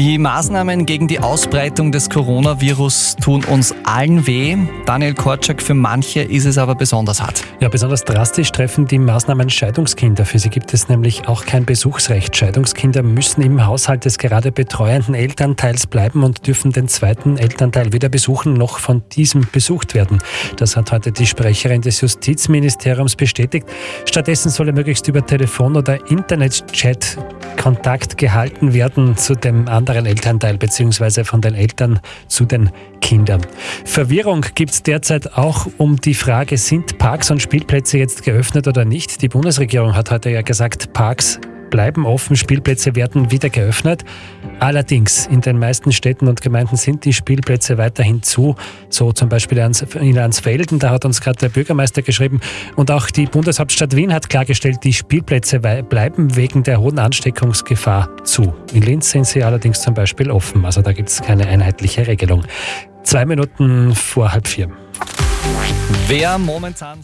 Die Maßnahmen gegen die Ausbreitung des Coronavirus tun uns allen weh. Daniel Korczak, für manche ist es aber besonders hart. Ja, besonders drastisch treffen die Maßnahmen Scheidungskinder. Für sie gibt es nämlich auch kein Besuchsrecht. Scheidungskinder müssen im Haushalt des gerade betreuenden Elternteils bleiben und dürfen den zweiten Elternteil weder besuchen noch von diesem besucht werden. Das hat heute die Sprecherin des Justizministeriums bestätigt. Stattdessen solle möglichst über Telefon oder Internetchat Kontakt gehalten werden zu dem anderen Elternteil bzw. von den Eltern zu den Kindern. Verwirrung gibt es derzeit auch um die Frage, sind Parks und Spielplätze jetzt geöffnet oder nicht? Die Bundesregierung hat heute ja gesagt, Parks bleiben offen, Spielplätze werden wieder geöffnet. Allerdings in den meisten Städten und Gemeinden sind die Spielplätze weiterhin zu, so zum Beispiel in Landsfelden, da hat uns gerade der Bürgermeister geschrieben. Und auch die Bundeshauptstadt Wien hat klargestellt, die Spielplätze bleiben wegen der hohen Ansteckungsgefahr zu. In Linz sind sie allerdings zum Beispiel offen, also da gibt es keine einheitliche Regelung. Zwei Minuten vor halb vier. Wer momentan